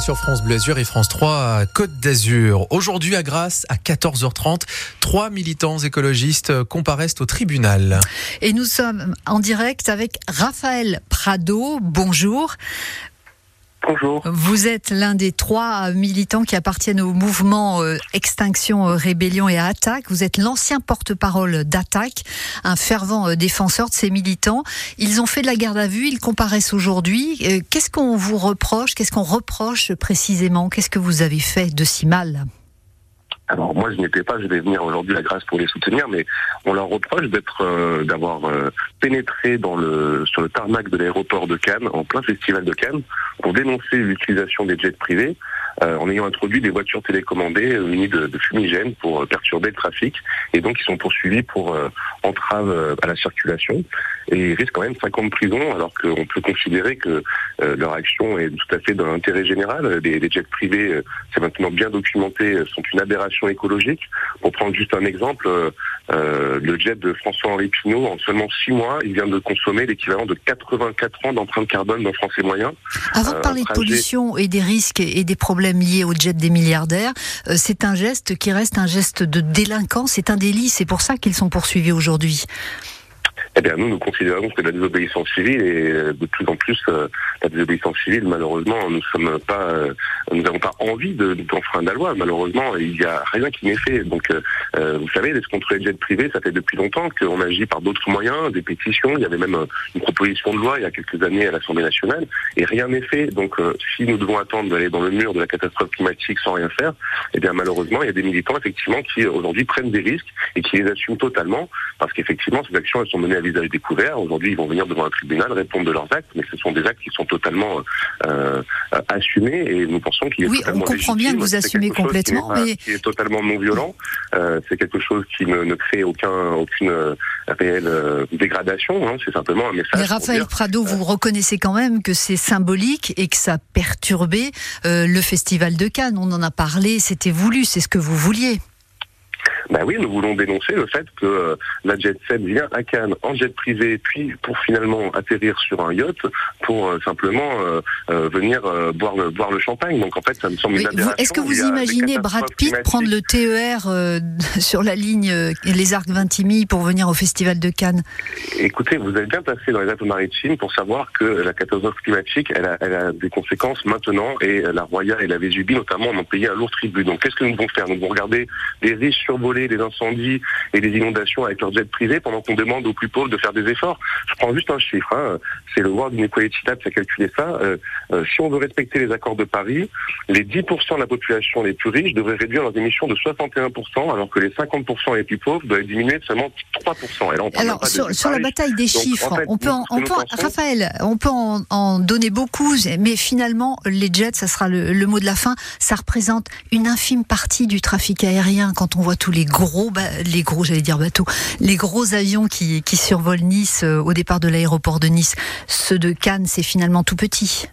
Sur France Bleu Azur et France 3 Côte d'Azur. Aujourd'hui à Grasse, à 14h30, trois militants écologistes comparaissent au tribunal. Et nous sommes en direct avec Raphaël Prado. Bonjour. Bonjour. Vous êtes l'un des trois militants qui appartiennent au mouvement euh, Extinction, euh, Rébellion et Attaque. Vous êtes l'ancien porte-parole d'Attaque, un fervent euh, défenseur de ces militants. Ils ont fait de la garde à vue, ils comparaissent aujourd'hui. Qu'est-ce qu'on vous reproche Qu'est-ce qu'on reproche précisément? Qu'est-ce que vous avez fait de si mal? Alors moi je n'étais pas, je vais venir aujourd'hui à Grâce pour les soutenir, mais on leur reproche d'être, euh, d'avoir euh, pénétré dans le sur le tarmac de l'aéroport de Cannes, en plein festival de Cannes, pour dénoncer l'utilisation des jets privés, en ayant introduit des voitures télécommandées munies de, de fumigènes pour perturber le trafic, et donc ils sont poursuivis pour entrave à la circulation, et ils risquent quand même 5 ans de prison, alors qu'on peut considérer que leur action est tout à fait dans l'intérêt général. Les, les jets privés, c'est maintenant bien documenté, sont une aberration écologique. Pour prendre juste un exemple, euh, euh, le jet de François-Henri Pinault, en seulement 6 mois, il vient de consommer l'équivalent de 84 ans d'empreinte carbone d'un Français moyen. Avant de euh, parler de pollution et des risques et des problèmes liés au jet des milliardaires, c'est un geste qui reste un geste de délinquance, c'est un délit, c'est pour ça qu'ils sont poursuivis aujourd'hui. Eh bien, nous, nous considérons que la désobéissance civile et de plus en plus la désobéissance civile, malheureusement, nous sommes pas, euh, nous n'avons pas envie d'enfreindre la loi. Malheureusement, il n'y a rien qui n'est fait. Donc, euh, euh, vous savez, les contre les jets privés, ça fait depuis longtemps qu'on agit par d'autres moyens, des pétitions. Il y avait même une proposition de loi il y a quelques années à l'Assemblée nationale, et rien n'est fait. Donc, si nous devons attendre d'aller dans le mur de la catastrophe climatique sans rien faire, eh bien, malheureusement, il y a des militants effectivement qui aujourd'hui prennent des risques et qui les assument totalement, parce qu'effectivement, ces actions elles sont menées à découvert. Aujourd'hui, ils vont venir devant un tribunal répondre de leurs actes, mais ce sont des actes qui sont totalement euh, assumé et nous pensons qu'il est oui, on comprend bien que vous assumez complètement, mais qui est totalement non violent. Euh, c'est quelque chose qui ne, ne, crée aucun aucune euh, réelle euh, dégradation. Hein, c'est simplement un message. Mais Raphaël Prado, vous reconnaissez quand même que c'est symbolique et que ça a perturbé le festival de Cannes. On en a parlé, c'était voulu, c'est ce que vous vouliez. Ben oui, nous voulons dénoncer le fait que euh, la Jet 7 vient à Cannes en jet privé, puis pour finalement atterrir sur un yacht pour euh, simplement euh, venir boire, le, boire le champagne. Donc en fait, ça me semble une aberration. Est-ce que vous imaginez Brad Pitt prendre le TER sur la ligne Les Arcs Vintimille pour venir au Festival de Cannes? Écoutez, vous avez bien passé dans les Alpes-Maritimes pour savoir que la catastrophe climatique, elle a, elle a, des conséquences maintenant et la Roya et la Vésubie notamment ont payé un lourd tribut. Donc qu'est-ce que nous devons faire? Nous devons regarder les riches survolés des incendies et des inondations avec leurs jets privés pendant qu'on demande aux plus pauvres de faire des efforts. Je prends juste un chiffre, hein. c'est le World Inequality Lab qui a calculé ça. Euh, euh, si on veut respecter les accords de Paris, les 10% de la population les plus riches devraient réduire leurs émissions de 61%, alors que les 50% les plus pauvres doivent diminuer de seulement 3%. alors, sur, la bataille des chiffres, on peut, on peut Raphaël, on peut en, donner beaucoup, mais finalement, les jets, ça sera le, le mot de la fin, ça représente une infime partie du trafic aérien quand on voit tous les gros, les gros, j'allais dire bateaux, les gros avions qui, qui survolent Nice euh, au départ de l'aéroport de Nice. Ceux de Cannes, c'est finalement tout petit.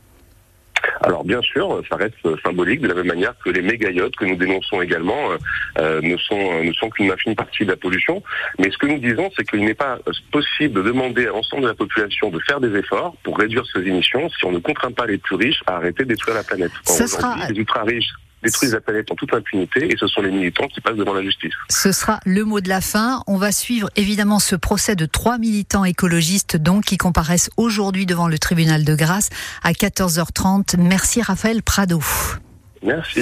Alors bien sûr, ça reste symbolique de la même manière que les méga que nous dénonçons également euh, euh, ne sont ne sont qu'une infime partie de la pollution. Mais ce que nous disons, c'est qu'il n'est pas possible de demander à l'ensemble de la population de faire des efforts pour réduire ces émissions si on ne contraint pas les plus riches à arrêter de détruire la planète. sera... Les ultra riches détruisent la planète en toute impunité et ce sont les militants qui passent devant la justice. Ce sera le mot de la fin. On va suivre évidemment ce procès de trois militants écologistes donc qui comparaissent aujourd'hui devant le tribunal de grâce à 14h30. Merci Raphaël Prado. Merci.